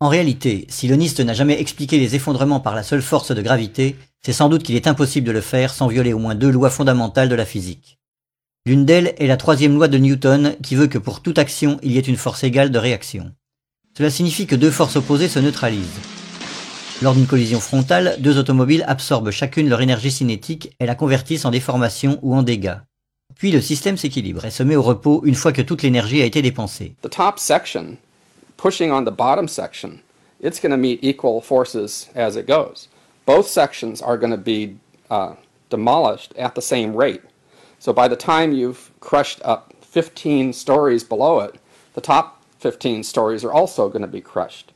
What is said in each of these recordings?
En réalité, si le NIST n'a jamais expliqué les effondrements par la seule force de gravité, c'est sans doute qu'il est impossible de le faire sans violer au moins deux lois fondamentales de la physique. L'une d'elles est la troisième loi de Newton qui veut que pour toute action il y ait une force égale de réaction. Cela signifie que deux forces opposées se neutralisent. Lors d'une collision frontale, deux automobiles absorbent chacune leur énergie cinétique et la convertissent en déformation ou en dégâts. Puis le système s'équilibre et se met au repos une fois que toute l'énergie a été dépensée. The top section, pushing on the bottom section, it's going to meet equal forces as it goes. Both sections are going to be uh, demolished at the same rate. So by the time you've crushed up 15 stories below it, the top 15 stories are also going to be crushed.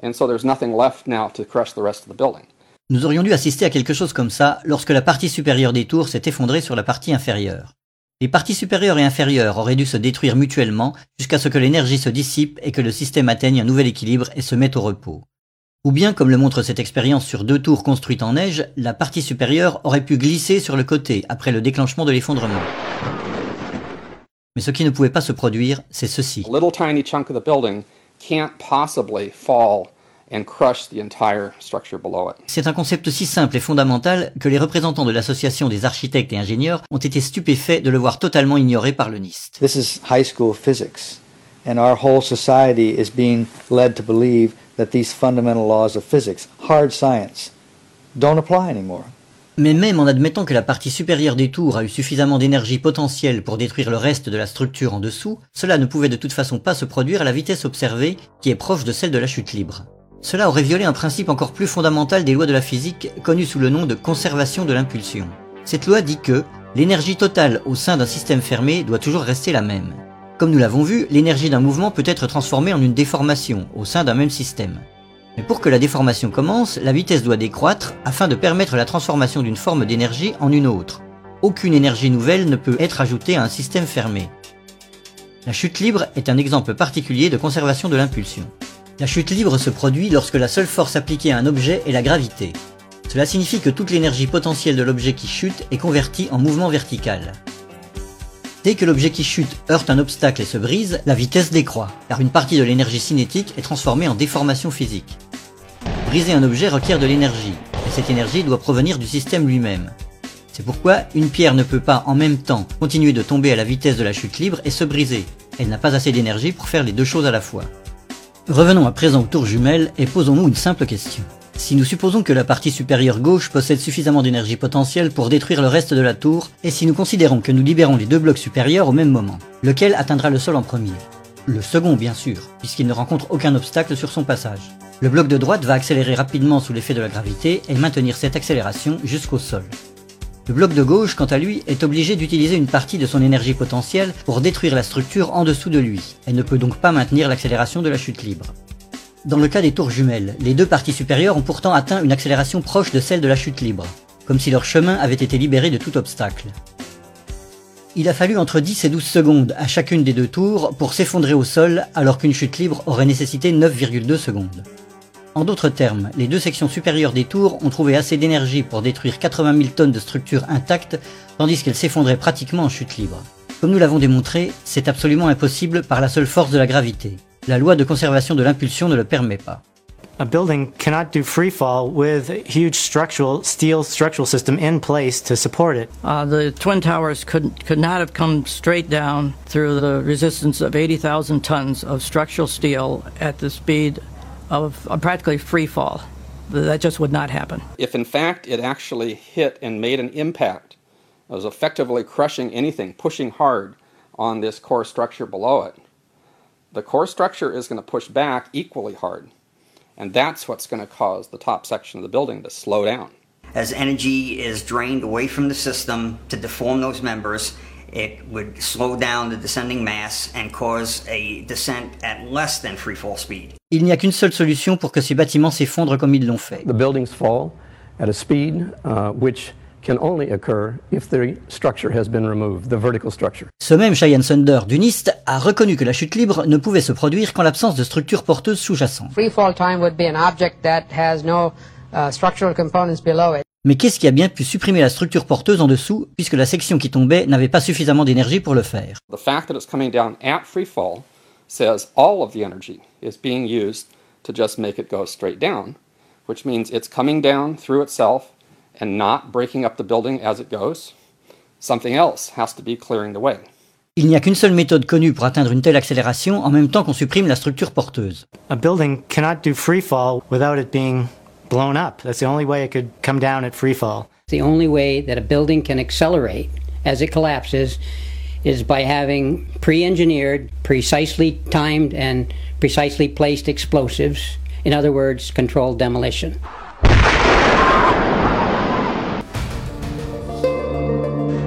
And so there's nothing left now to crush the rest of the building. Nous aurions dû assister à quelque chose comme ça lorsque la partie supérieure des tours s'est effondrée sur la partie inférieure. Les parties supérieures et inférieures auraient dû se détruire mutuellement jusqu'à ce que l'énergie se dissipe et que le système atteigne un nouvel équilibre et se mette au repos. Ou bien, comme le montre cette expérience sur deux tours construites en neige, la partie supérieure aurait pu glisser sur le côté après le déclenchement de l'effondrement. Mais ce qui ne pouvait pas se produire, c'est ceci. And crush the entire structure below it. C'est un concept si simple et fondamental que les représentants de l'association des architectes et ingénieurs ont été stupéfaits de le voir totalement ignoré par le NIST. This is high school physics, and our whole society is being led to believe that these fundamental laws of physics, hard science, don't apply anymore. Mais même en admettant que la partie supérieure des tours a eu suffisamment d'énergie potentielle pour détruire le reste de la structure en dessous, cela ne pouvait de toute façon pas se produire à la vitesse observée, qui est proche de celle de la chute libre. Cela aurait violé un principe encore plus fondamental des lois de la physique, connu sous le nom de conservation de l'impulsion. Cette loi dit que l'énergie totale au sein d'un système fermé doit toujours rester la même. Comme nous l'avons vu, l'énergie d'un mouvement peut être transformée en une déformation au sein d'un même système. Mais pour que la déformation commence, la vitesse doit décroître afin de permettre la transformation d'une forme d'énergie en une autre. Aucune énergie nouvelle ne peut être ajoutée à un système fermé. La chute libre est un exemple particulier de conservation de l'impulsion. La chute libre se produit lorsque la seule force appliquée à un objet est la gravité. Cela signifie que toute l'énergie potentielle de l'objet qui chute est convertie en mouvement vertical. Dès que l'objet qui chute heurte un obstacle et se brise, la vitesse décroît, car une partie de l'énergie cinétique est transformée en déformation physique. Briser un objet requiert de l'énergie, et cette énergie doit provenir du système lui-même. C'est pourquoi une pierre ne peut pas en même temps continuer de tomber à la vitesse de la chute libre et se briser. Elle n'a pas assez d'énergie pour faire les deux choses à la fois. Revenons à présent aux tours jumelles et posons-nous une simple question. Si nous supposons que la partie supérieure gauche possède suffisamment d'énergie potentielle pour détruire le reste de la tour, et si nous considérons que nous libérons les deux blocs supérieurs au même moment, lequel atteindra le sol en premier? Le second, bien sûr, puisqu'il ne rencontre aucun obstacle sur son passage. Le bloc de droite va accélérer rapidement sous l'effet de la gravité et maintenir cette accélération jusqu'au sol. Le bloc de gauche, quant à lui, est obligé d'utiliser une partie de son énergie potentielle pour détruire la structure en dessous de lui, et ne peut donc pas maintenir l'accélération de la chute libre. Dans le cas des tours jumelles, les deux parties supérieures ont pourtant atteint une accélération proche de celle de la chute libre, comme si leur chemin avait été libéré de tout obstacle. Il a fallu entre 10 et 12 secondes à chacune des deux tours pour s'effondrer au sol alors qu'une chute libre aurait nécessité 9,2 secondes. En d'autres termes, les deux sections supérieures des tours ont trouvé assez d'énergie pour détruire 80 000 tonnes de structures intactes tandis qu'elles s'effondraient pratiquement en chute libre. Comme nous l'avons démontré, c'est absolument impossible par la seule force de la gravité. La loi de conservation de l'impulsion ne le permet pas. A building cannot do free fall with a huge structural steel structural system in place to support it. Uh, the Twin Towers could, could not have come straight down through the resistance of 80,000 tons of structural steel at the speed of uh, practically free fall. That just would not happen. If in fact it actually hit and made an impact, it was effectively crushing anything, pushing hard on this core structure below it, the core structure is going to push back equally hard. And that's what's going to cause the top section of the building to slow down. As energy is drained away from the system to deform those members, it would slow down the descending mass and cause a descent at less than free fall speed. Il n'y a qu'une seule solution pour que ces bâtiments s'effondrent comme ils l'ont fait. The buildings fall at a speed uh, which can only occur if the structure has been removed, the vertical structure. Ce même Cheyenne Sunder du NIST a reconnu que la chute libre ne pouvait se produire qu'en l'absence de structures porteuses sous-jacentes. Free fall time would be an object that has no uh, structural components below it. Mais qu'est-ce qui a bien pu supprimer la structure porteuse en dessous, puisque la section qui tombait n'avait pas suffisamment d'énergie pour le faire? The fact that it's coming down at free fall says all of the energy is being used to just make it go straight down, which means it's coming down through itself and not breaking up the building as it goes. Something else has to be clearing the way. Il n'y a qu'une seule méthode connue pour atteindre une telle accélération en même temps qu'on supprime la structure porteuse. A building cannot do free fall without it being blown up. That's the only way it could come down at free fall. The only way that a building can accelerate as it collapses is by having pre engineered, precisely timed, and precisely placed explosives. In other words, controlled demolition.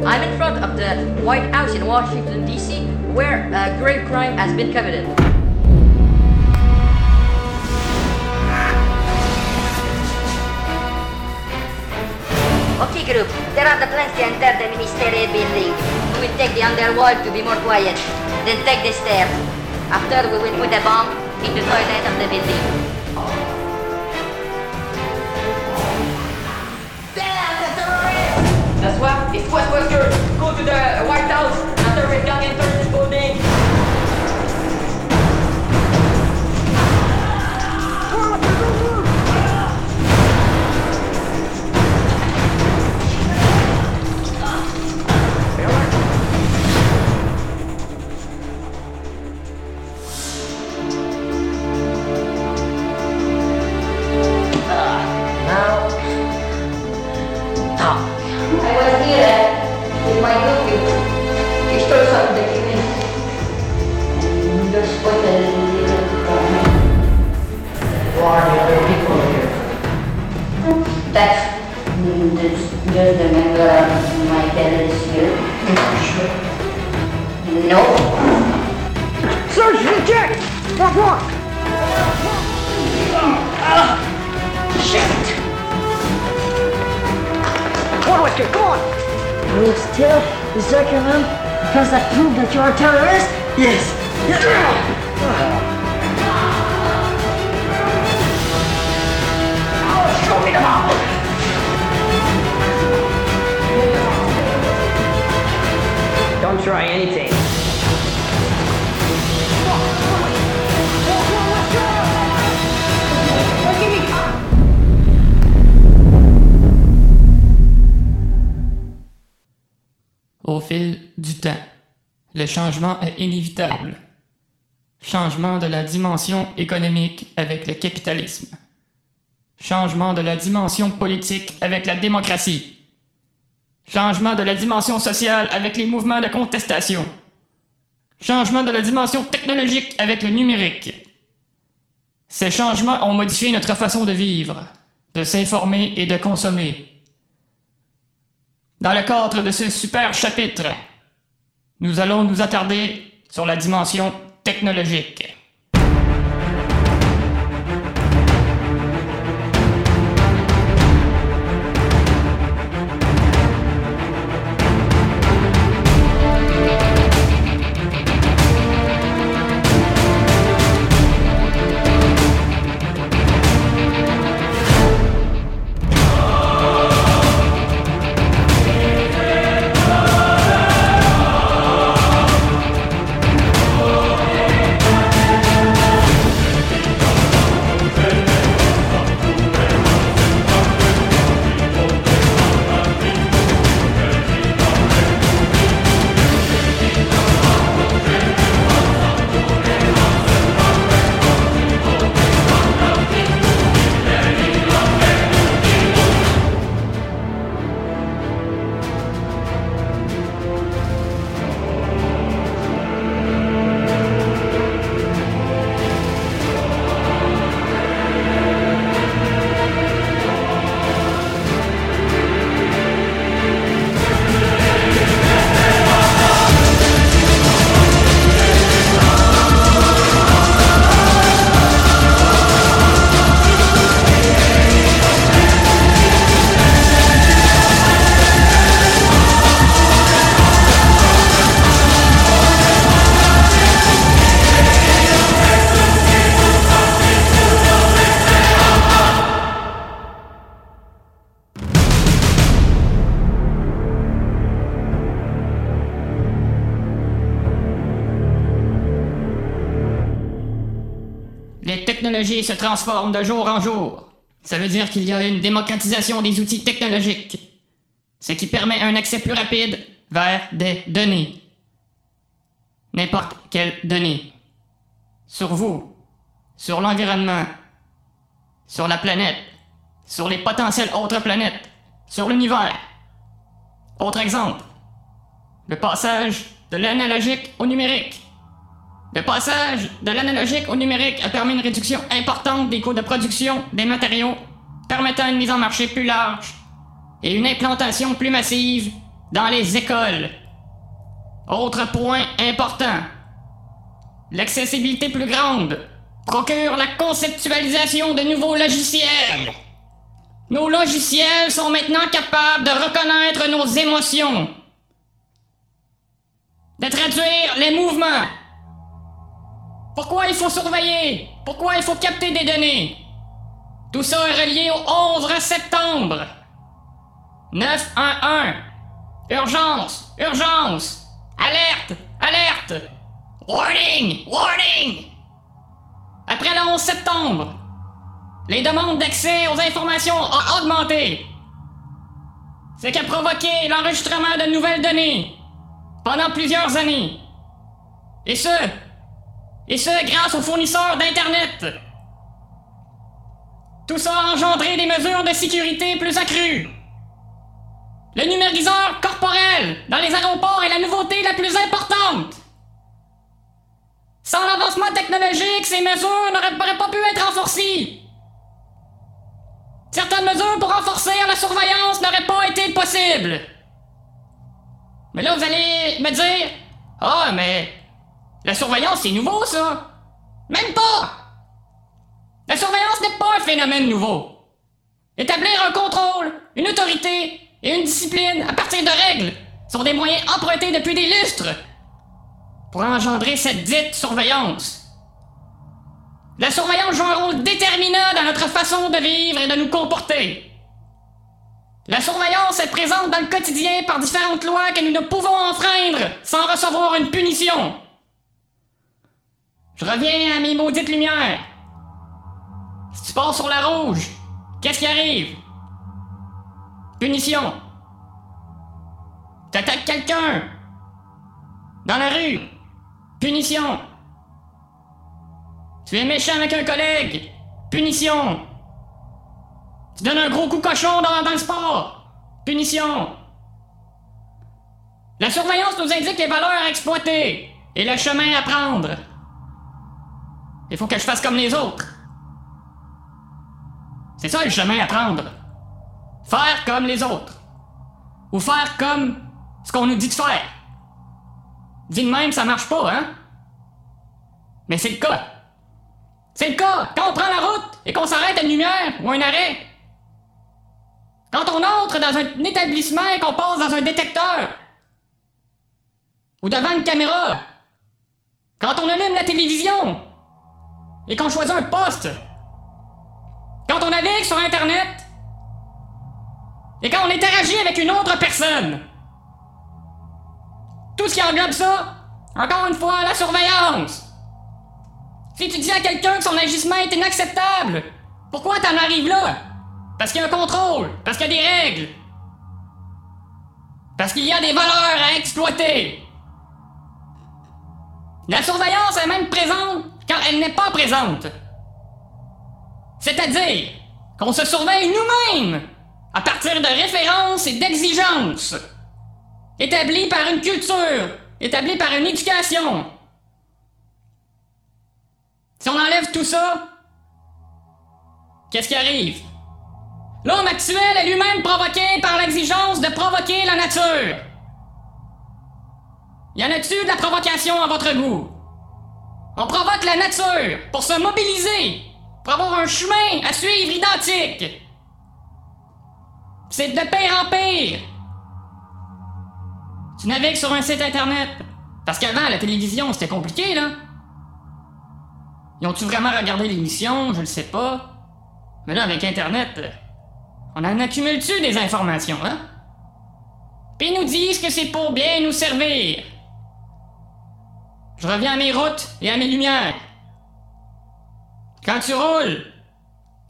I'm in front of the White House in Washington, D.C., where uh, a great crime has been committed. Okay, group, there are the plans to enter the ministerial building. We will take the underworld to be more quiet, then take the stairs. After, we will put a bomb in the toilet of the building. Inévitable. Changement de la dimension économique avec le capitalisme. Changement de la dimension politique avec la démocratie. Changement de la dimension sociale avec les mouvements de contestation. Changement de la dimension technologique avec le numérique. Ces changements ont modifié notre façon de vivre, de s'informer et de consommer. Dans le cadre de ce super chapitre, nous allons nous attarder sur la dimension technologique. Se transforment de jour en jour. Ça veut dire qu'il y a une démocratisation des outils technologiques, ce qui permet un accès plus rapide vers des données. N'importe quelles données. Sur vous, sur l'environnement, sur la planète, sur les potentielles autres planètes, sur l'univers. Autre exemple, le passage de l'analogique au numérique. Le passage de l'analogique au numérique a permis une réduction importante des coûts de production des matériaux, permettant une mise en marché plus large et une implantation plus massive dans les écoles. Autre point important, l'accessibilité plus grande procure la conceptualisation de nouveaux logiciels. Nos logiciels sont maintenant capables de reconnaître nos émotions, de traduire les mouvements. Pourquoi il faut surveiller? Pourquoi il faut capter des données? Tout ça est relié au 11 septembre. 911. Urgence! Urgence! Alerte! Alerte! Warning! Warning! Après le 11 septembre, les demandes d'accès aux informations ont augmenté. Ce qui a provoqué l'enregistrement de nouvelles données pendant plusieurs années. Et ce, et ce grâce aux fournisseurs d'Internet. Tout ça a engendré des mesures de sécurité plus accrues. Le numériseur corporel dans les aéroports est la nouveauté la plus importante. Sans l'avancement technologique, ces mesures n'auraient pas pu être renforcées. Certaines mesures pour renforcer la surveillance n'auraient pas été possibles. Mais là, vous allez me dire Ah, mais la surveillance, c'est nouveau, ça Même pas La surveillance n'est pas un phénomène nouveau. Établir un contrôle, une autorité et une discipline à partir de règles sont des moyens empruntés depuis des lustres pour engendrer cette dite surveillance. La surveillance joue un rôle déterminant dans notre façon de vivre et de nous comporter. La surveillance est présente dans le quotidien par différentes lois que nous ne pouvons enfreindre sans recevoir une punition. Je reviens à mes maudites lumières. Si tu passes sur la rouge, qu'est-ce qui arrive? Punition. T'attaques quelqu'un. Dans la rue. Punition. Tu es méchant avec un collègue. Punition. Tu donnes un gros coup cochon dans, dans le sport. Punition. La surveillance nous indique les valeurs à exploiter et le chemin à prendre. Il faut que je fasse comme les autres. C'est ça le chemin à prendre. Faire comme les autres. Ou faire comme ce qu'on nous dit de faire. Dit de même, ça marche pas, hein? Mais c'est le cas. C'est le cas quand on prend la route et qu'on s'arrête à une lumière ou un arrêt. Quand on entre dans un établissement et qu'on passe dans un détecteur. Ou devant une caméra. Quand on allume la télévision et qu'on choisit un poste. Quand on navigue sur Internet et quand on interagit avec une autre personne. Tout ce qui englobe ça, encore une fois, la surveillance. Si tu dis à quelqu'un que son agissement est inacceptable, pourquoi t'en arrives là? Parce qu'il y a un contrôle, parce qu'il y a des règles. Parce qu'il y a des valeurs à exploiter. La surveillance est même présente quand elle n'est pas présente. C'est-à-dire qu'on se surveille nous-mêmes à partir de références et d'exigences établies par une culture, établies par une éducation. Si on enlève tout ça, qu'est-ce qui arrive? L'homme actuel est lui-même provoqué par l'exigence de provoquer la nature. Y en a-tu de la provocation à votre goût? On provoque la nature pour se mobiliser, pour avoir un chemin à suivre identique. C'est de pire en pire. Tu navigues sur un site internet. Parce qu'avant, la télévision, c'était compliqué, là. Ils ont-tu vraiment regardé l'émission? Je le sais pas. Mais là, avec Internet, on en accumule-tu des informations, hein? Puis ils nous disent que c'est pour bien nous servir. Je reviens à mes routes et à mes lumières. Quand tu roules,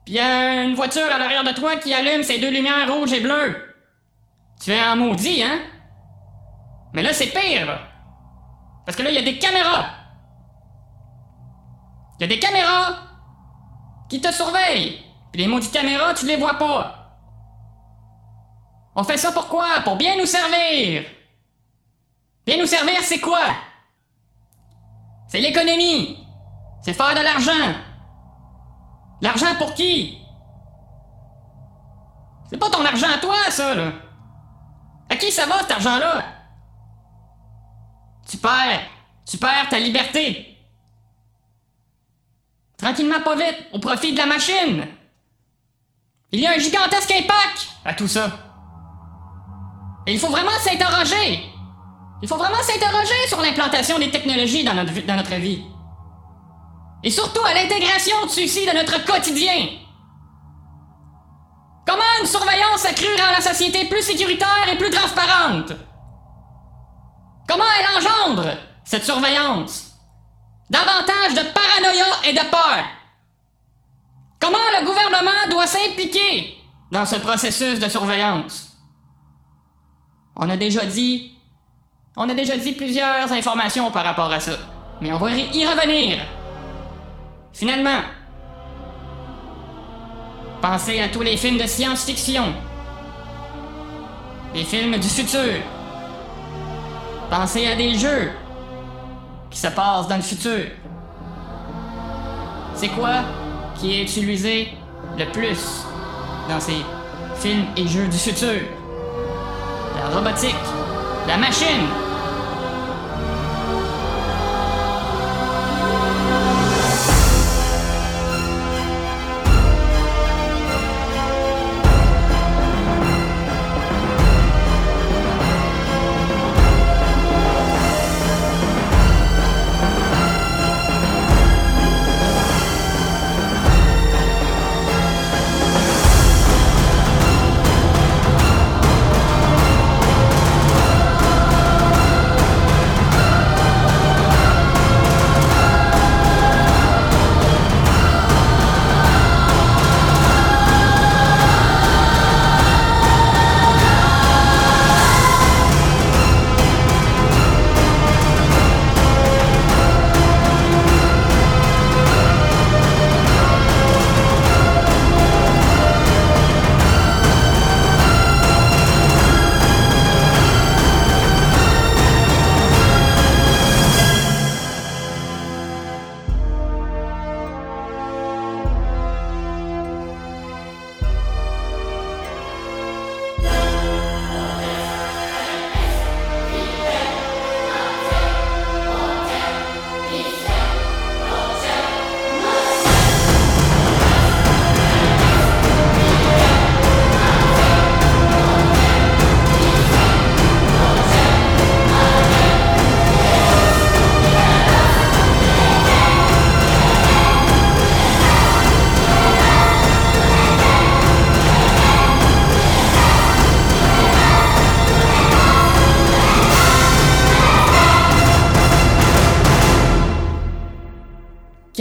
puis y a une voiture à l'arrière de toi qui allume ses deux lumières rouges et bleues, tu es en maudit, hein? Mais là, c'est pire. Parce que là, il y a des caméras. Il y a des caméras qui te surveillent. Puis les maudites caméras, tu les vois pas. On fait ça pourquoi? Pour bien nous servir. Bien nous servir, c'est quoi? C'est l'économie. C'est faire de l'argent. L'argent pour qui? C'est pas ton argent à toi, ça, là. À qui ça va, cet argent-là? Tu perds. Tu perds ta liberté. Tranquillement, pas vite, au profit de la machine. Il y a un gigantesque impact à tout ça. Et il faut vraiment s'interroger. Il faut vraiment s'interroger sur l'implantation des technologies dans notre, vie. Et surtout à l'intégration de ceux-ci dans notre quotidien. Comment une surveillance accrue rend la société plus sécuritaire et plus transparente? Comment elle engendre cette surveillance? Davantage de paranoïa et de peur. Comment le gouvernement doit s'impliquer dans ce processus de surveillance? On a déjà dit. On a déjà dit plusieurs informations par rapport à ça. Mais on va y revenir. Finalement, pensez à tous les films de science-fiction. Les films du futur. Pensez à des jeux qui se passent dans le futur. C'est quoi qui est utilisé le plus dans ces films et jeux du futur? La robotique, la machine,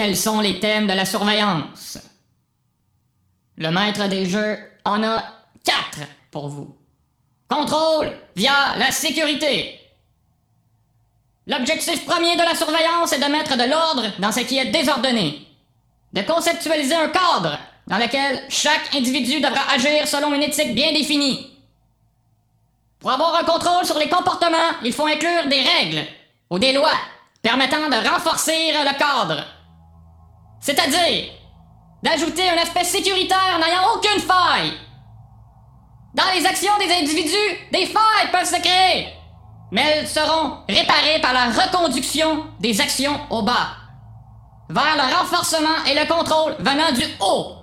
Quels sont les thèmes de la surveillance? Le maître des jeux en a quatre pour vous. Contrôle via la sécurité. L'objectif premier de la surveillance est de mettre de l'ordre dans ce qui est désordonné. De conceptualiser un cadre dans lequel chaque individu devra agir selon une éthique bien définie. Pour avoir un contrôle sur les comportements, il faut inclure des règles ou des lois permettant de renforcer le cadre. C'est-à-dire d'ajouter un aspect sécuritaire n'ayant aucune faille. Dans les actions des individus, des failles peuvent se créer, mais elles seront réparées par la reconduction des actions au bas, vers le renforcement et le contrôle venant du haut.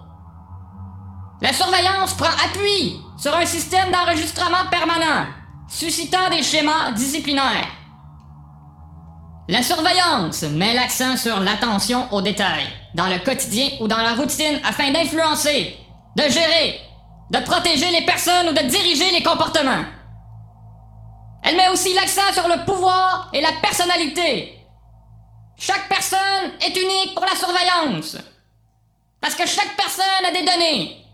La surveillance prend appui sur un système d'enregistrement permanent, suscitant des schémas disciplinaires. La surveillance met l'accent sur l'attention aux détails, dans le quotidien ou dans la routine afin d'influencer, de gérer, de protéger les personnes ou de diriger les comportements. Elle met aussi l'accent sur le pouvoir et la personnalité. Chaque personne est unique pour la surveillance. Parce que chaque personne a des données.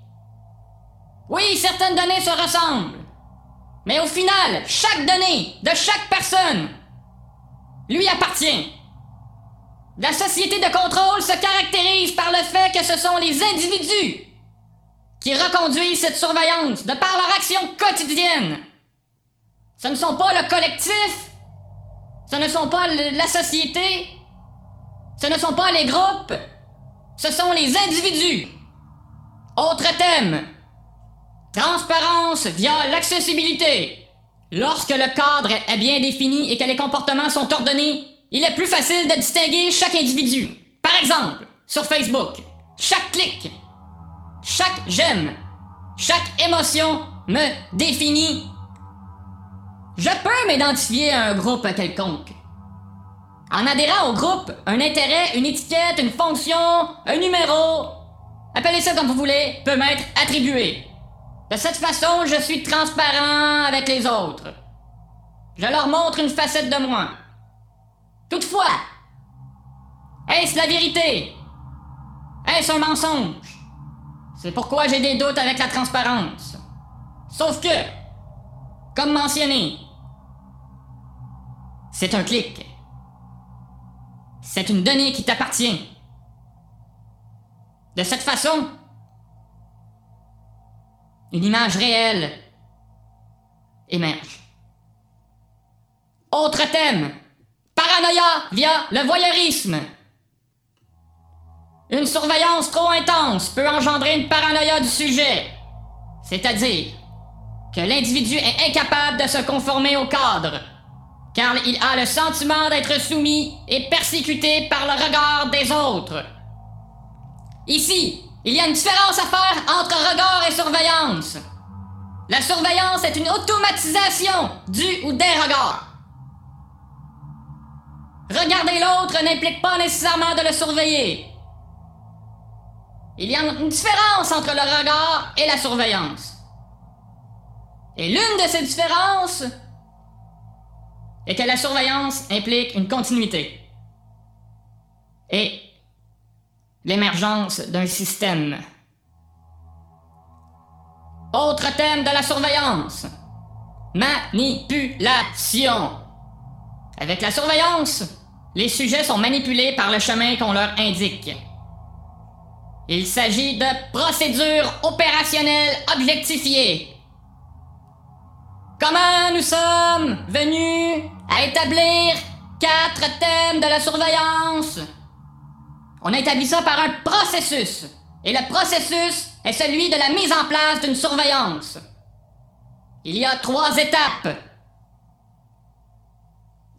Oui, certaines données se ressemblent. Mais au final, chaque donnée de chaque personne lui appartient. La société de contrôle se caractérise par le fait que ce sont les individus qui reconduisent cette surveillance de par leur action quotidienne. Ce ne sont pas le collectif, ce ne sont pas la société, ce ne sont pas les groupes, ce sont les individus. Autre thème. Transparence via l'accessibilité. Lorsque le cadre est bien défini et que les comportements sont ordonnés, il est plus facile de distinguer chaque individu. Par exemple, sur Facebook, chaque clic, chaque j'aime, chaque émotion me définit. Je peux m'identifier à un groupe quelconque. En adhérant au groupe, un intérêt, une étiquette, une fonction, un numéro, appelez ça comme vous voulez, peut m'être attribué. De cette façon, je suis transparent avec les autres. Je leur montre une facette de moi. Toutefois, est-ce la vérité? Est-ce un mensonge? C'est pourquoi j'ai des doutes avec la transparence. Sauf que, comme mentionné, c'est un clic. C'est une donnée qui t'appartient. De cette façon, une image réelle émerge. Autre thème. Paranoïa via le voyeurisme. Une surveillance trop intense peut engendrer une paranoïa du sujet, c'est-à-dire que l'individu est incapable de se conformer au cadre, car il a le sentiment d'être soumis et persécuté par le regard des autres. Ici, il y a une différence à faire entre regard et surveillance. La surveillance est une automatisation du ou des regards. Regarder l'autre n'implique pas nécessairement de le surveiller. Il y a une différence entre le regard et la surveillance. Et l'une de ces différences est que la surveillance implique une continuité. Et l'émergence d'un système. Autre thème de la surveillance. Manipulation. Avec la surveillance, les sujets sont manipulés par le chemin qu'on leur indique. Il s'agit de procédures opérationnelles objectifiées. Comment nous sommes venus à établir quatre thèmes de la surveillance? On a établi ça par un processus. Et le processus est celui de la mise en place d'une surveillance. Il y a trois étapes.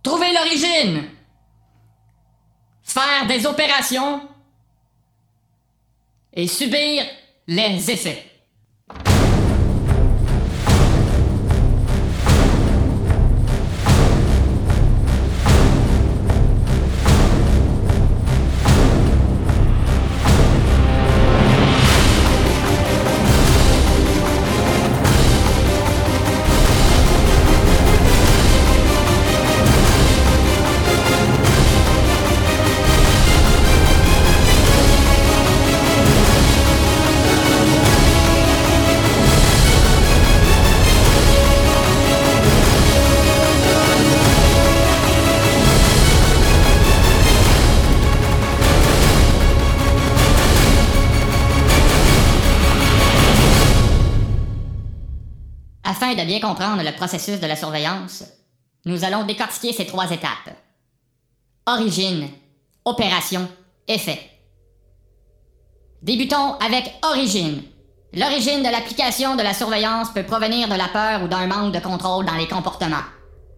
Trouver l'origine. Faire des opérations. Et subir les effets. De bien comprendre le processus de la surveillance, nous allons décortiquer ces trois étapes. Origine, opération, effet. Débutons avec origine. L'origine de l'application de la surveillance peut provenir de la peur ou d'un manque de contrôle dans les comportements.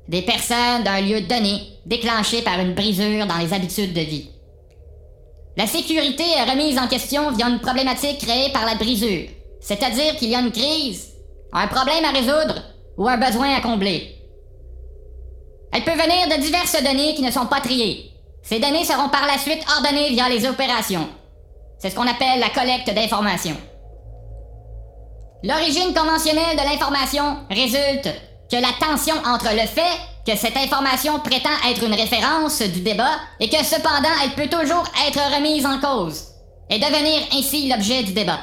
Des personnes d'un lieu donné, déclenché par une brisure dans les habitudes de vie. La sécurité est remise en question via une problématique créée par la brisure, c'est-à-dire qu'il y a une crise un problème à résoudre ou un besoin à combler. Elle peut venir de diverses données qui ne sont pas triées. Ces données seront par la suite ordonnées via les opérations. C'est ce qu'on appelle la collecte d'informations. L'origine conventionnelle de l'information résulte que la tension entre le fait que cette information prétend être une référence du débat et que cependant elle peut toujours être remise en cause et devenir ainsi l'objet du débat.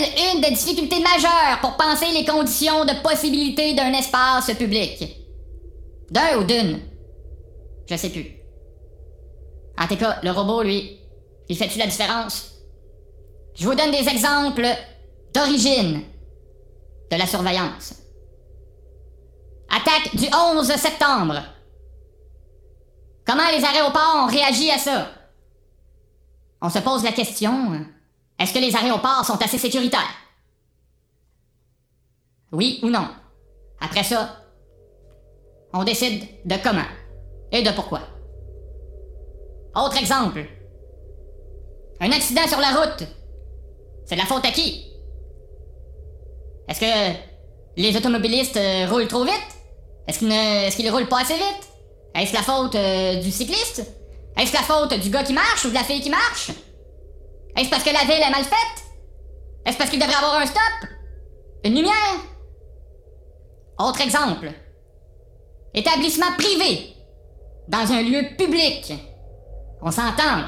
Elle une des difficultés majeures pour penser les conditions de possibilité d'un espace public? D'un ou d'une? Je sais plus. En tout cas, le robot, lui, il fait-tu la différence? Je vous donne des exemples d'origine de la surveillance. Attaque du 11 septembre. Comment les aéroports ont réagi à ça? On se pose la question, est-ce que les aéroports sont assez sécuritaires? Oui ou non? Après ça, on décide de comment et de pourquoi. Autre exemple. Un accident sur la route. C'est de la faute à qui? Est-ce que les automobilistes euh, roulent trop vite? Est-ce qu'ils ne... roulent pas assez vite? Est-ce la faute euh, du cycliste? Est-ce la faute du gars qui marche ou de la fille qui marche? Est-ce parce que la ville est mal faite? Est-ce parce qu'il devrait avoir un stop? Une lumière? Autre exemple. Établissement privé. Dans un lieu public. On s'entend.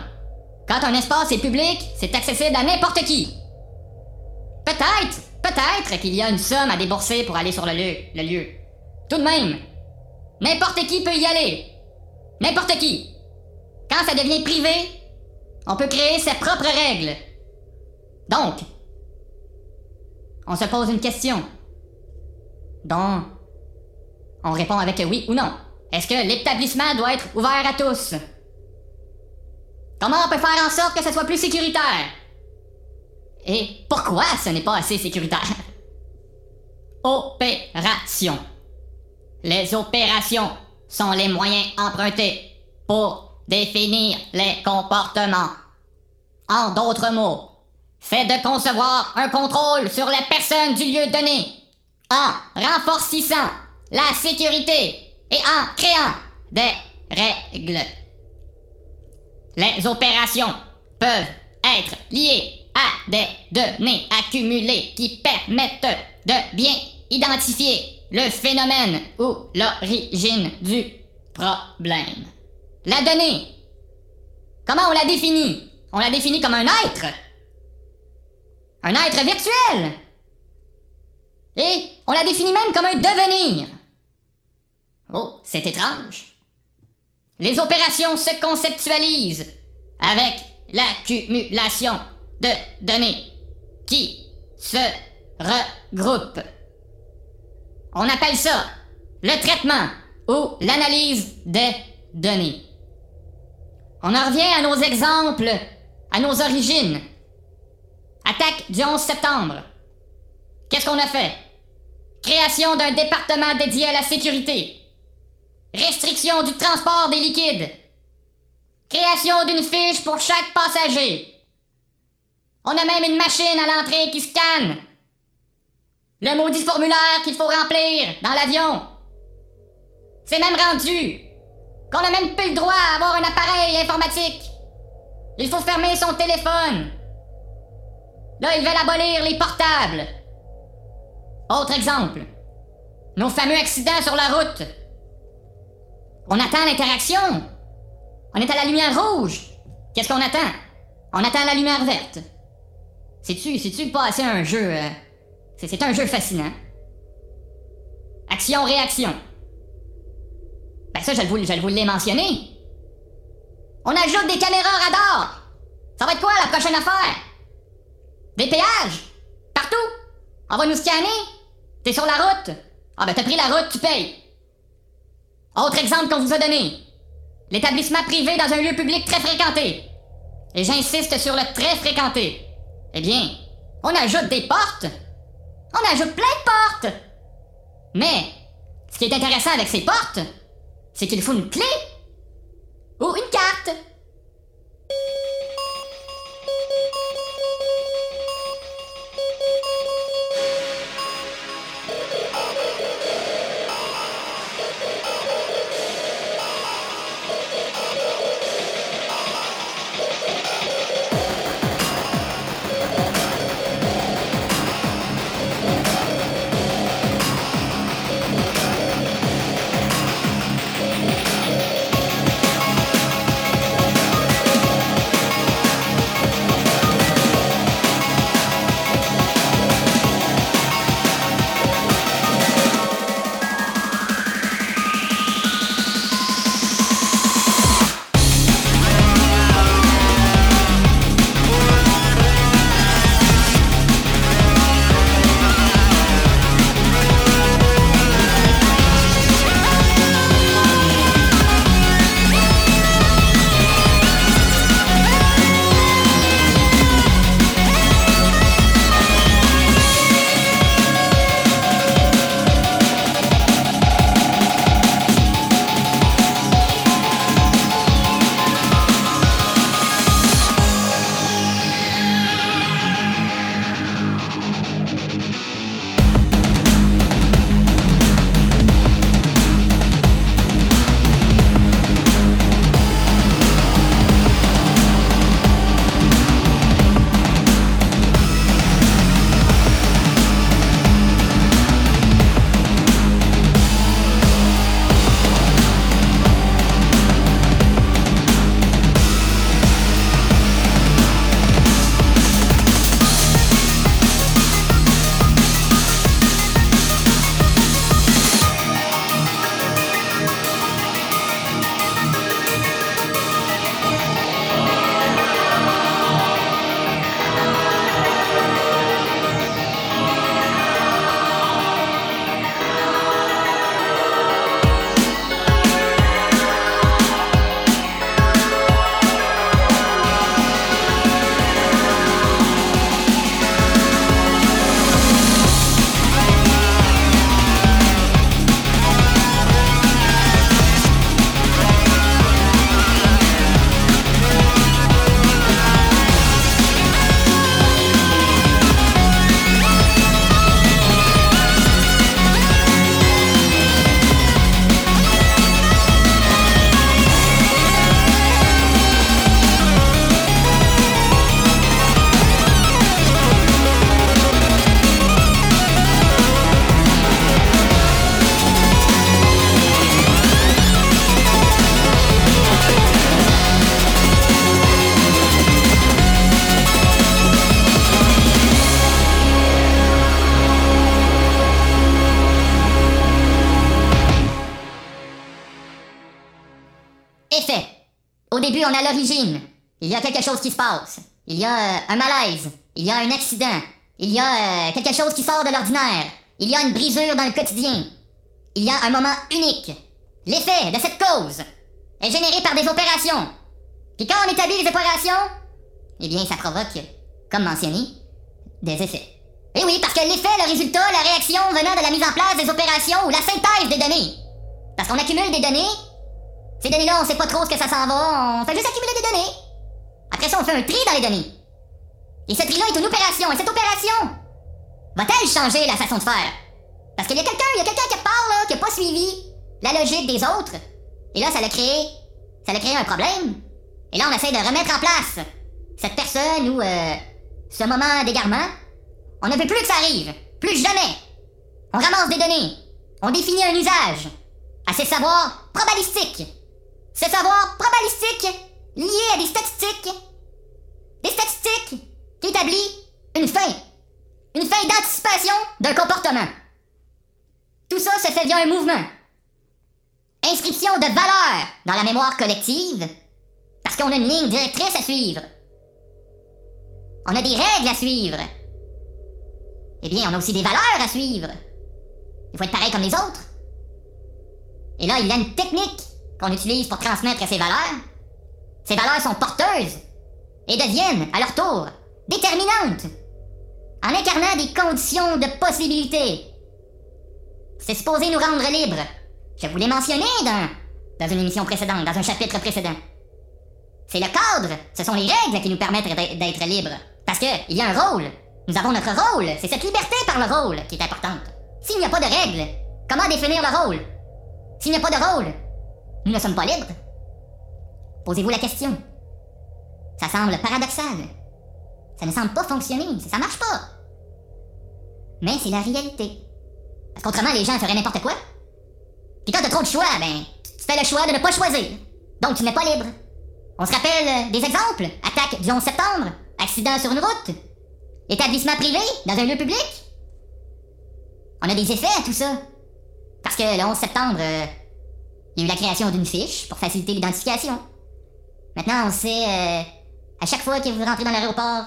Quand un espace est public, c'est accessible à n'importe qui. Peut-être, peut-être qu'il y a une somme à débourser pour aller sur le lieu, le lieu. Tout de même, n'importe qui peut y aller. N'importe qui. Quand ça devient privé, on peut créer ses propres règles. Donc, on se pose une question. Donc, on répond avec oui ou non. Est-ce que l'établissement doit être ouvert à tous? Comment on peut faire en sorte que ce soit plus sécuritaire? Et pourquoi ce n'est pas assez sécuritaire? Opération. Les opérations sont les moyens empruntés pour définir les comportements. En d'autres mots, c'est de concevoir un contrôle sur les personnes du lieu donné en renforçant la sécurité et en créant des règles. Les opérations peuvent être liées à des données accumulées qui permettent de bien identifier le phénomène ou l'origine du problème. La donnée, comment on la définit? On la définit comme un être. Un être virtuel. Et on la définit même comme un devenir. Oh, c'est étrange. Les opérations se conceptualisent avec l'accumulation de données qui se regroupent. On appelle ça le traitement ou l'analyse des données. On en revient à nos exemples, à nos origines. Attaque du 11 septembre. Qu'est-ce qu'on a fait? Création d'un département dédié à la sécurité. Restriction du transport des liquides. Création d'une fiche pour chaque passager. On a même une machine à l'entrée qui scanne. Le maudit formulaire qu'il faut remplir dans l'avion. C'est même rendu qu'on n'a même plus le droit à avoir un appareil informatique. Il faut fermer son téléphone. Là, ils veulent abolir les portables. Autre exemple. Nos fameux accidents sur la route. On attend l'interaction. On est à la lumière rouge. Qu'est-ce qu'on attend? On attend la lumière verte. C'est-tu, c'est-tu pas assez un jeu... Euh, c'est, un jeu fascinant. Action-réaction. Ben ça, je vous, je vous l'ai mentionné. On ajoute des caméras radar. Ça va être quoi la prochaine affaire? Des péages? Partout? On va nous scanner? T'es sur la route? Ah ben t'as pris la route, tu payes. Autre exemple qu'on vous a donné. L'établissement privé dans un lieu public très fréquenté. Et j'insiste sur le très fréquenté. Eh bien, on ajoute des portes. On ajoute plein de portes. Mais, ce qui est intéressant avec ces portes, c'est qu'il faut une clé ou une carte. L'origine. Il y a quelque chose qui se passe. Il y a euh, un malaise. Il y a un accident. Il y a euh, quelque chose qui sort de l'ordinaire. Il y a une brisure dans le quotidien. Il y a un moment unique. L'effet de cette cause est généré par des opérations. Puis quand on établit les opérations, eh bien, ça provoque, comme mentionné, des effets. Et oui, parce que l'effet, le résultat, la réaction venant de la mise en place des opérations ou la synthèse des données. Parce qu'on accumule des données. Ces données-là, on sait pas trop ce que ça s'en va, on fait juste accumuler des données. Après ça, on fait un tri dans les données. Et ce tri-là est une opération, et cette opération va-t-elle changer la façon de faire? Parce qu'il y a quelqu'un, il y a quelqu'un qui parle, là, qui n'a pas suivi la logique des autres. Et là, ça l'a créé, ça l'a créé un problème. Et là, on essaie de remettre en place cette personne ou euh, ce moment d'égarement. On ne veut plus que ça arrive, plus jamais. On ramasse des données, on définit un usage à ces savoirs probabilistiques. Ces savoirs probabilistiques liés à des statistiques. Des statistiques qui établissent une fin. Une fin d'anticipation d'un comportement. Tout ça se fait via un mouvement. Inscription de valeurs dans la mémoire collective, parce qu'on a une ligne directrice à suivre. On a des règles à suivre. Eh bien, on a aussi des valeurs à suivre. Il faut être pareil comme les autres. Et là, il y a une technique qu'on utilise pour transmettre ces valeurs. Ces valeurs sont porteuses et deviennent, à leur tour, déterminantes en incarnant des conditions de possibilité. C'est supposé nous rendre libres. Je vous l'ai mentionné dans, une émission précédente, dans un chapitre précédent. C'est le cadre, ce sont les règles qui nous permettent d'être libres. Parce qu'il y a un rôle. Nous avons notre rôle. C'est cette liberté par le rôle qui est importante. S'il n'y a pas de règles, comment définir le rôle? S'il n'y a pas de rôle, nous ne sommes pas libres. Posez-vous la question. Ça semble paradoxal. Ça ne semble pas fonctionner, ça marche pas. Mais c'est la réalité. Parce qu'autrement, les gens feraient n'importe quoi. Puis quand t'as trop de choix, ben, tu fais le choix de ne pas choisir. Donc tu n'es pas libre. On se rappelle des exemples. Attaque du 11 septembre, accident sur une route, établissement privé dans un lieu public. On a des effets à tout ça. Parce que le 11 septembre, euh, il y a eu la création d'une fiche pour faciliter l'identification. Maintenant, on sait, euh, à chaque fois que vous rentrez dans l'aéroport,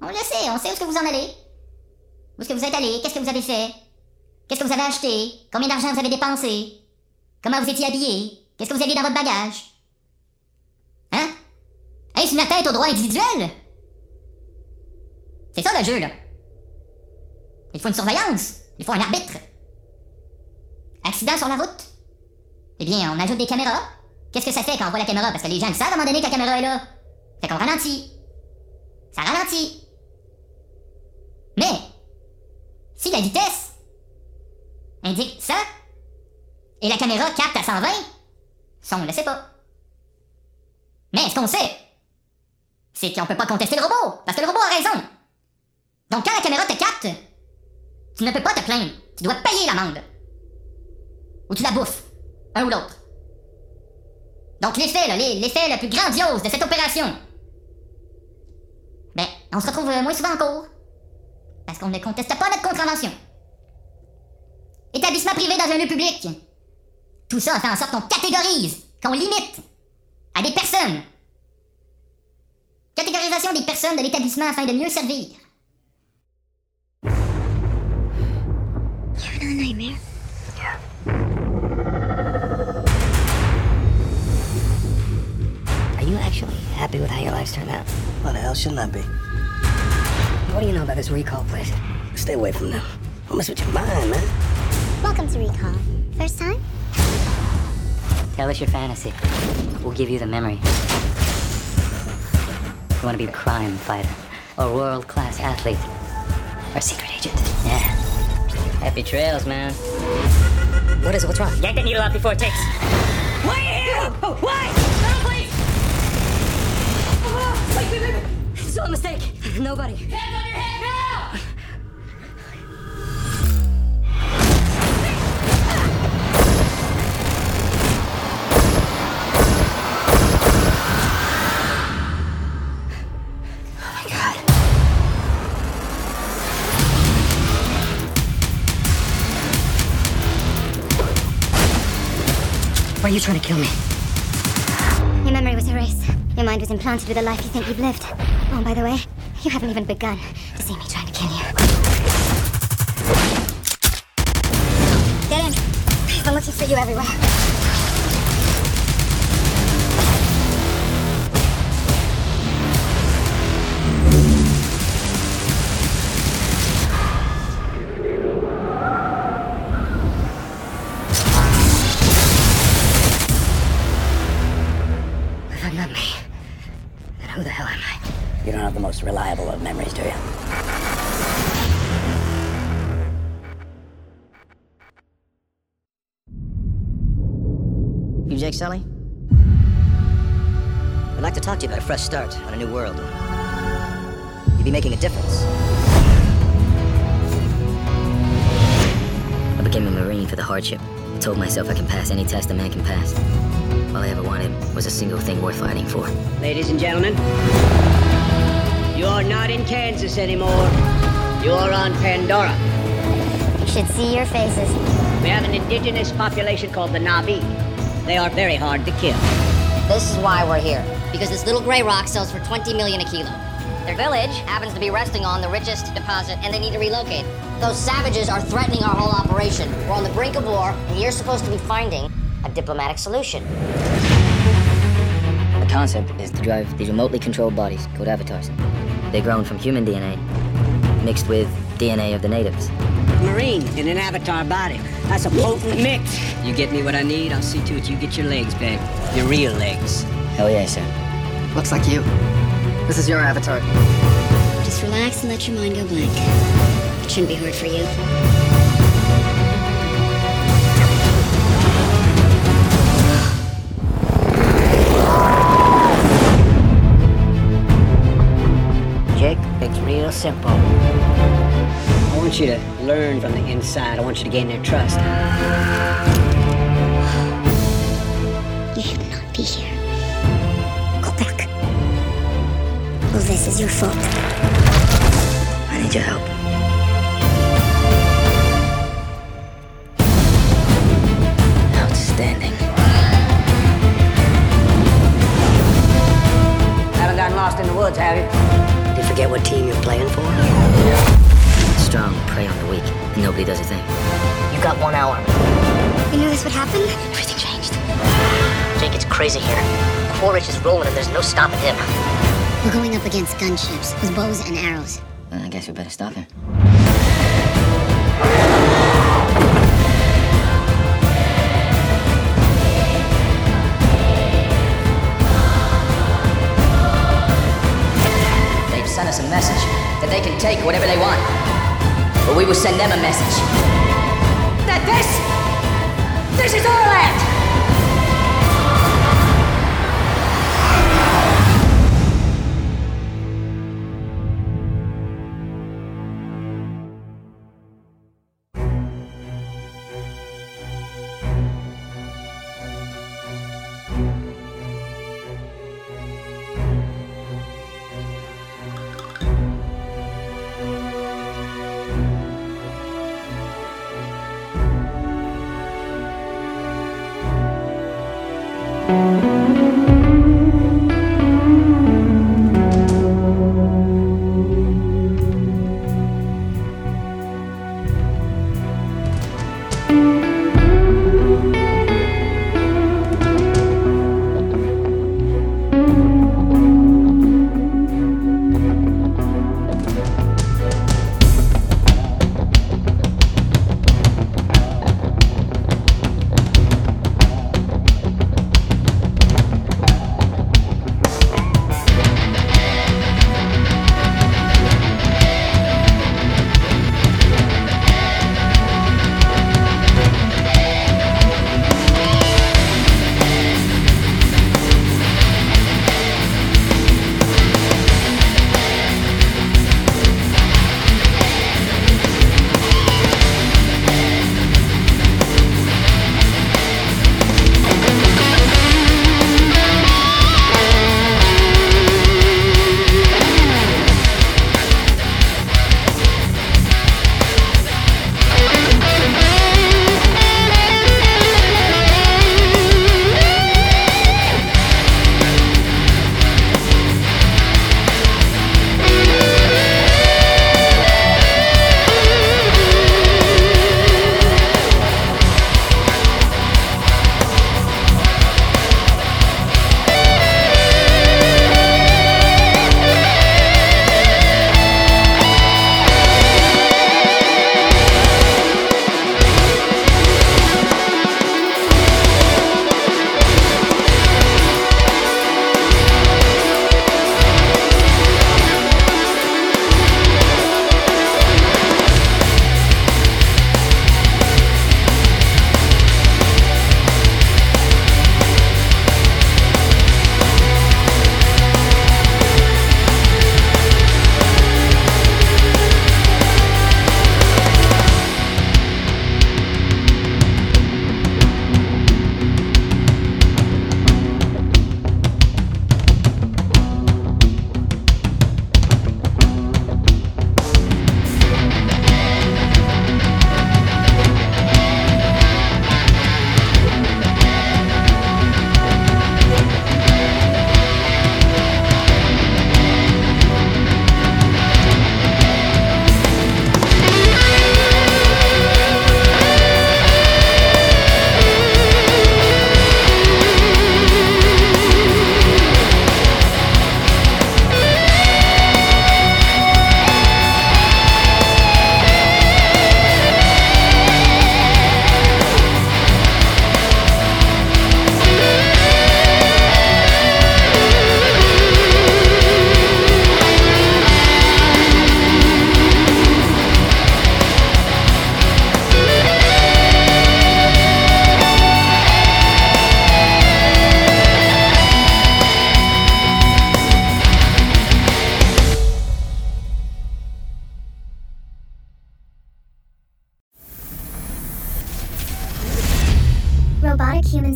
on le sait, on sait où est-ce que vous en allez. Où est-ce que vous êtes allé, qu'est-ce que vous avez fait, qu'est-ce que vous avez acheté, combien d'argent vous avez dépensé, comment vous étiez habillé, qu'est-ce que vous aviez dans votre bagage. Hein? Est-ce une atteinte au droit individuel? C'est ça le jeu, là. Il faut une surveillance, il faut un arbitre. Accident sur la route? Eh bien, on ajoute des caméras. Qu'est-ce que ça fait quand on voit la caméra? Parce que les gens savent à un moment donné que la caméra est là. Fait qu'on ralentit. Ça ralentit. Mais, si la vitesse indique ça, et la caméra capte à 120, ça on le sait pas. Mais ce qu'on sait, c'est qu'on peut pas contester le robot, parce que le robot a raison. Donc quand la caméra te capte, tu ne peux pas te plaindre. Tu dois payer l'amende. Ou tu la bouffes. Un ou l'autre. Donc l'effet, l'effet le plus grandiose de cette opération, ben, on se retrouve moins souvent en cours. Parce qu'on ne conteste pas notre contravention. Établissement privé dans un lieu public. Tout ça fait en sorte qu'on catégorise, qu'on limite à des personnes. Catégorisation des personnes de l'établissement afin de mieux servir. You actually happy with how your life's turned out? Why the hell shouldn't I be? What do you know about this recall place? Stay away from them. Don't mess with your mind, man. Welcome to Recall. First time? Tell us your fantasy. We'll give you the memory. You want to be a crime fighter, a world-class athlete, or a secret agent? Yeah. Happy trails, man. What is it? What's wrong? Yank that needle out before it takes. Why here? Why? Wait, wait. It's all a mistake. Nobody. Hands on your head now! Oh my god. Why are you trying to kill me? Your memory was erased. Your mind was implanted with a life you think you've lived. Oh, by the way, you haven't even begun to see me trying to kill you. Get in. I've been looking for you everywhere. Start on a new world. You'd be making a difference. I became a Marine for the hardship. I told myself I can pass any test a man can pass. All I ever wanted was a single thing worth fighting for. Ladies and gentlemen, you are not in Kansas anymore. You are on Pandora. You should see your faces. We have an indigenous population called the Navi. They are very hard to kill. This is why we're here. Because this little gray rock sells for 20 million a kilo. Their village happens to be resting on the richest deposit, and they need to relocate. Those savages are threatening our whole operation. We're on the brink of war, and you're supposed to be finding a diplomatic solution. The concept is to drive these remotely controlled bodies, called avatars. They're grown from human DNA, mixed with DNA of the natives. Marine in an avatar body. That's a potent mix. You get me what I need, I'll see to it you get your legs back. Your real legs. Hell yeah, sir. Looks like you. This is your avatar. Just relax and let your mind go blank. It shouldn't be hard for you. Jake, it's real simple. I want you to learn from the inside. I want you to gain their trust. You should not be here. Go back. All this is your fault. I need your help. Outstanding. Haven't gotten lost in the woods, have you? Did you forget what team you're playing for? Strong prey on the weak, and nobody does a thing. You got one hour. You knew this would happen? Everything changed. Jake, it's crazy here. Quaritch is rolling, and there's no stopping him. We're going up against gunships with bows and arrows. Well, I guess we better stop him. They've sent us a message that they can take whatever they want. But we will send them a message that this, this is our land.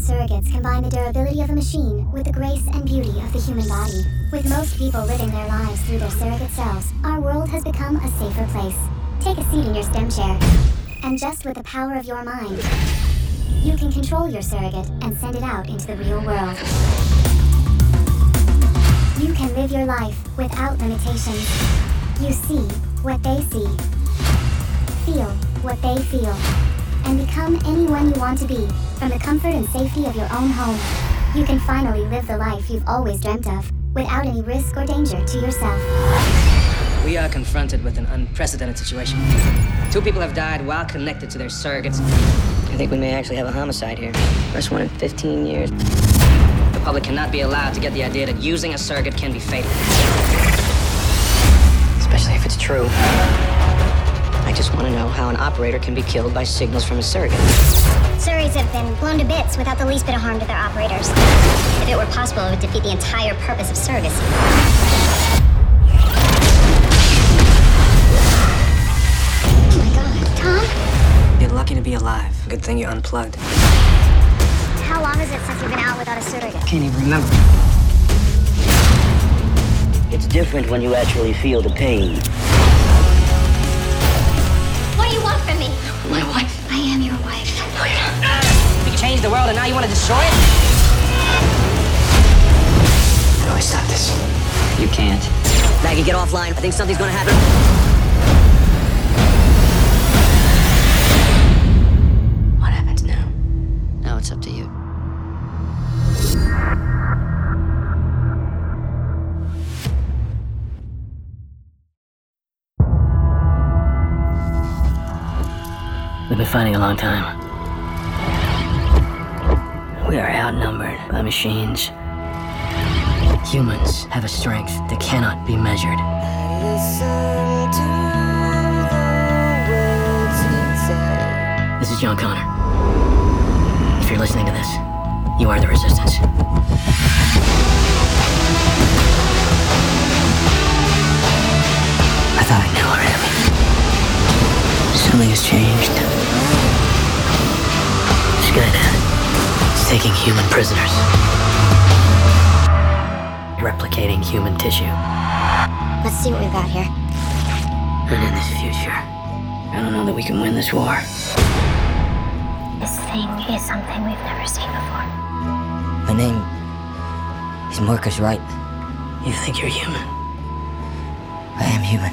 Surrogates combine the durability of a machine with the grace and beauty of the human body. With most people living their lives through their surrogate selves, our world has become a safer place. Take a seat in your STEM chair. And just with the power of your mind, you can control your surrogate and send it out into the real world. You can live your life without limitations. You see what they see, feel what they feel, and become anyone you want to be from the comfort and safety of your own home. You can finally live the life you've always dreamt of without any risk or danger to yourself. We are confronted with an unprecedented situation. Two people have died while connected to their surrogates. I think we may actually have a homicide here. First one in 15 years. The public cannot be allowed to get the idea that using a surrogate can be fatal. Especially if it's true. I just want to know how an operator can be killed by signals from a surrogate. Surreys have been blown to bits without the least bit of harm to their operators. If it were possible, it would defeat the entire purpose of surrogacy. Oh my god, Tom? You're lucky to be alive. Good thing you unplugged. How long is it since you've been out without a surrogate? Can't even remember. It's different when you actually feel the pain. My wife. I am your wife. We changed the world and now you want to destroy it? How do I stop this? You can't. Maggie, get offline. I think something's gonna happen. We've been fighting a long time. We are outnumbered by machines. Humans have a strength that cannot be measured. This is John Connor. If you're listening to this, you are the resistance. I thought I knew already. Something has changed. Is taking human prisoners, replicating human tissue. Let's see what we've got here. And in this future, I don't know that we can win this war. This thing is something we've never seen before. My name is Marcus Wright. You think you're human? I am human.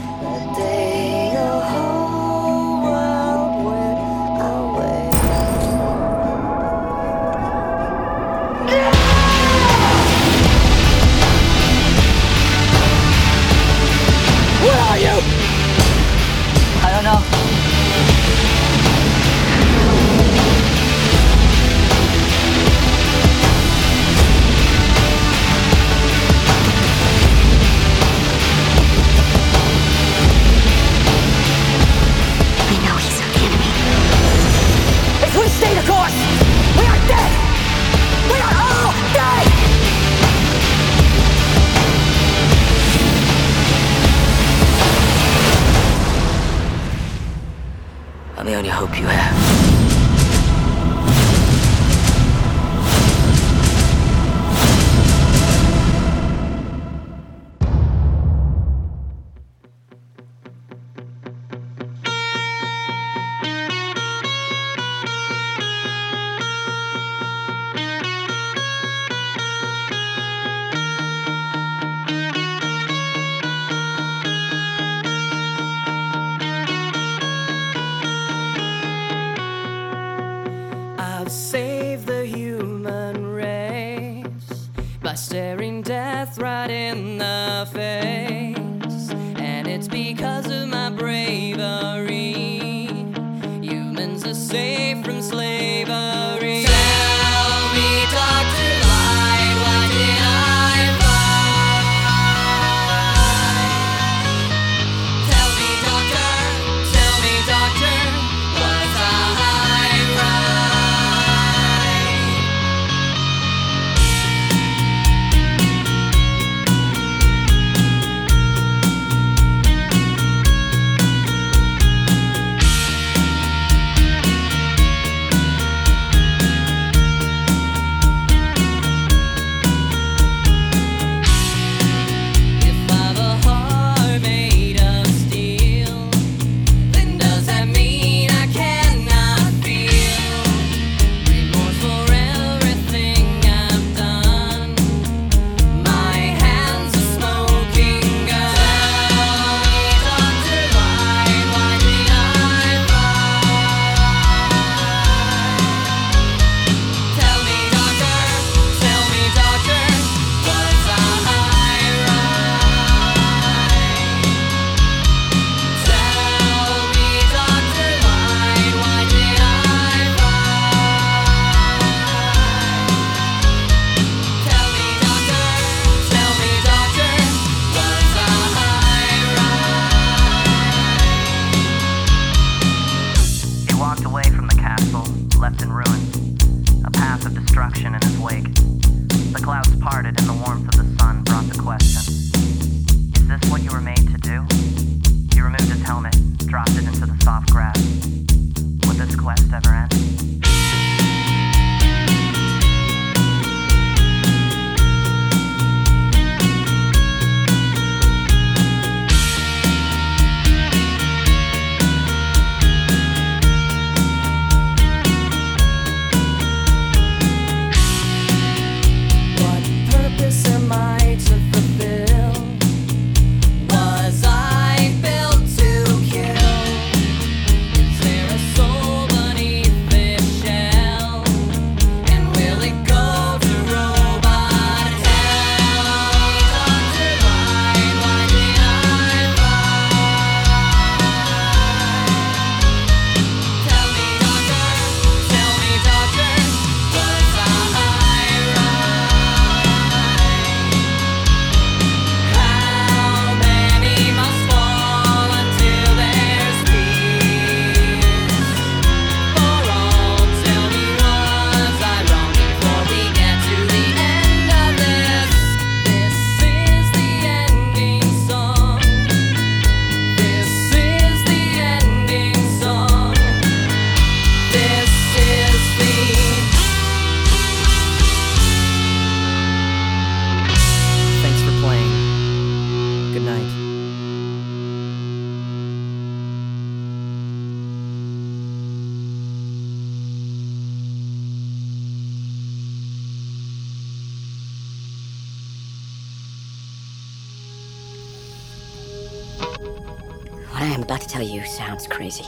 Tell you sounds crazy.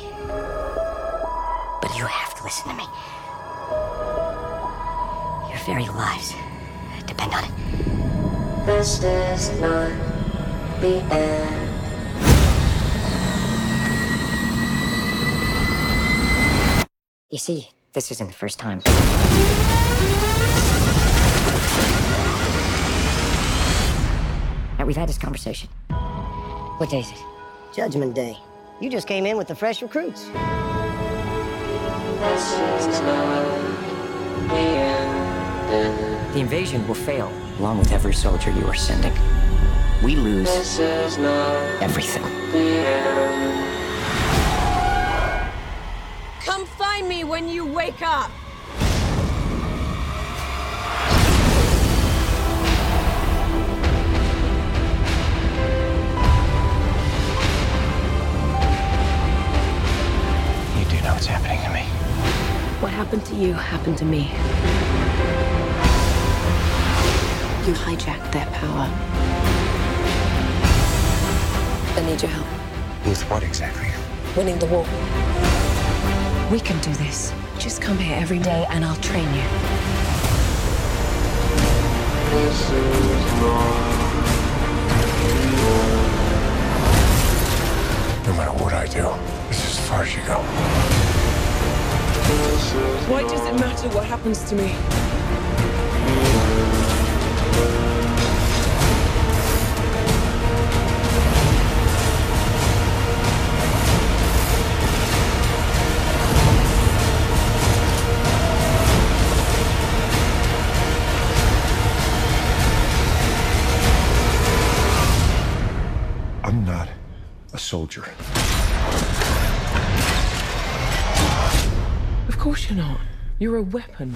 But you have to listen to me. Your very lives depend on it. This is not the end. You see, this isn't the first time. Now, we've had this conversation. What day is it? Judgment Day. You just came in with the fresh recruits. This is not the invasion will fail, along with every soldier you are sending. We lose This is not everything. Come find me when you wake up. Happened to you happened to me. You hijacked that power. I need your help. With what exactly? Winning the war. We can do this. Just come here every day and I'll train you. This is not No matter what I do, this is as far as you go. Why does it matter what happens to me? I'm not a soldier. Of course you're not. You're a weapon.